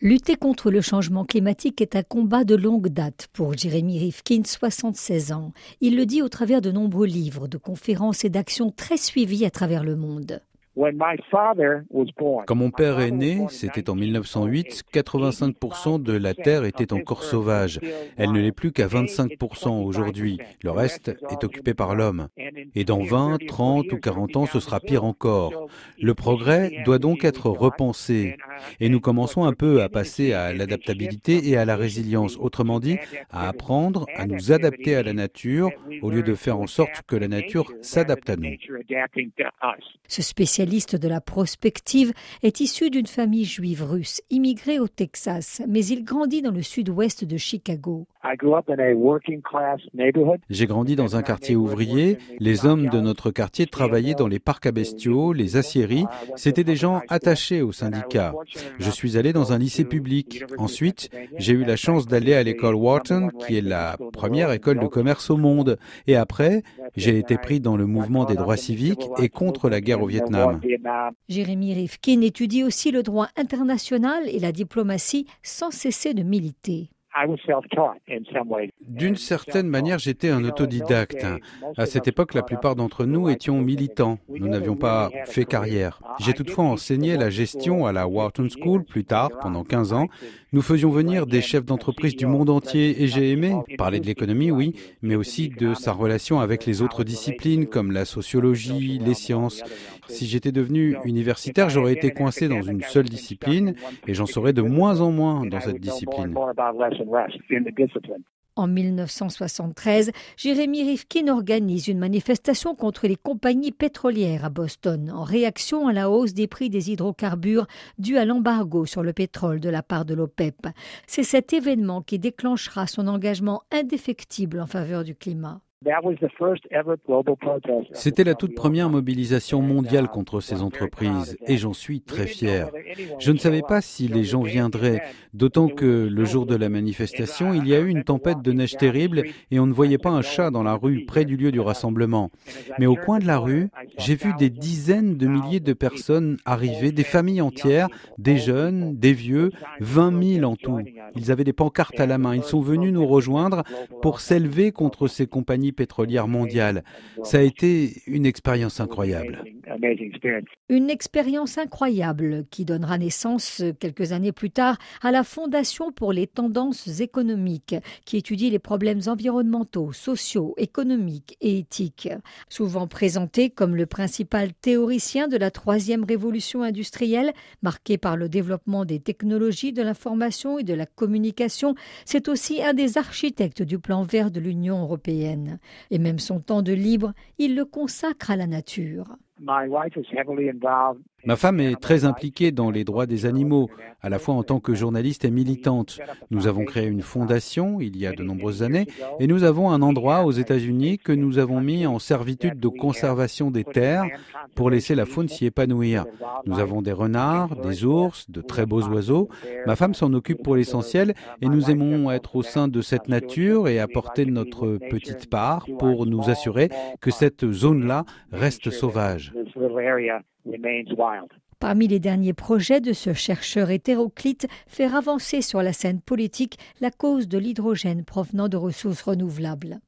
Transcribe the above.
Lutter contre le changement climatique est un combat de longue date pour Jeremy Rifkin, 76 ans. Il le dit au travers de nombreux livres, de conférences et d'actions très suivies à travers le monde. Quand mon père est né, c'était en 1908, 85% de la terre était encore sauvage. Elle ne l'est plus qu'à 25% aujourd'hui. Le reste est occupé par l'homme. Et dans 20, 30 ou 40 ans, ce sera pire encore. Le progrès doit donc être repensé. Et nous commençons un peu à passer à l'adaptabilité et à la résilience. Autrement dit, à apprendre à nous adapter à la nature au lieu de faire en sorte que la nature s'adapte à nous. Ce spécialiste de la prospective est issu d'une famille juive russe, immigrée au Texas, mais il grandit dans le sud-ouest de Chicago. J'ai grandi dans un quartier ouvrier. Les hommes de notre quartier travaillaient dans les parcs à bestiaux, les aciéries. C'étaient des gens attachés au syndicat. Je suis allé dans un lycée public. Ensuite, j'ai eu la chance d'aller à l'école Wharton, qui est la première école de commerce au monde. Et après, j'ai été pris dans le mouvement des droits civiques et contre la guerre au Vietnam. Jérémy Rifkin étudie aussi le droit international et la diplomatie sans cesser de militer. D'une certaine manière, j'étais un autodidacte. À cette époque, la plupart d'entre nous étions militants. Nous n'avions pas fait carrière. J'ai toutefois enseigné la gestion à la Wharton School plus tard, pendant 15 ans. Nous faisions venir des chefs d'entreprise du monde entier et j'ai aimé parler de l'économie, oui, mais aussi de sa relation avec les autres disciplines comme la sociologie, les sciences. Si j'étais devenu universitaire, j'aurais été coincé dans une seule discipline et j'en saurais de moins en moins dans cette discipline. En 1973, Jérémy Rifkin organise une manifestation contre les compagnies pétrolières à Boston en réaction à la hausse des prix des hydrocarbures due à l'embargo sur le pétrole de la part de l'OPEP. C'est cet événement qui déclenchera son engagement indéfectible en faveur du climat. C'était la toute première mobilisation mondiale contre ces entreprises et j'en suis très fier. Je ne savais pas si les gens viendraient, d'autant que le jour de la manifestation, il y a eu une tempête de neige terrible et on ne voyait pas un chat dans la rue près du lieu du rassemblement. Mais au coin de la rue, j'ai vu des dizaines de milliers de personnes arriver, des familles entières, des jeunes, des vieux, 20 000 en tout. Ils avaient des pancartes à la main. Ils sont venus nous rejoindre pour s'élever contre ces compagnies pétrolière mondiale. Ça a été une expérience incroyable. Une expérience incroyable qui donnera naissance quelques années plus tard à la Fondation pour les tendances économiques qui étudie les problèmes environnementaux, sociaux, économiques et éthiques. Souvent présenté comme le principal théoricien de la troisième révolution industrielle marquée par le développement des technologies de l'information et de la communication, c'est aussi un des architectes du plan vert de l'Union européenne et même son temps de libre, il le consacre à la nature. my wife is heavily involved Ma femme est très impliquée dans les droits des animaux, à la fois en tant que journaliste et militante. Nous avons créé une fondation il y a de nombreuses années et nous avons un endroit aux États-Unis que nous avons mis en servitude de conservation des terres pour laisser la faune s'y épanouir. Nous avons des renards, des ours, de très beaux oiseaux. Ma femme s'en occupe pour l'essentiel et nous aimons être au sein de cette nature et apporter notre petite part pour nous assurer que cette zone-là reste sauvage. Parmi les derniers projets de ce chercheur hétéroclite, faire avancer sur la scène politique la cause de l'hydrogène provenant de ressources renouvelables.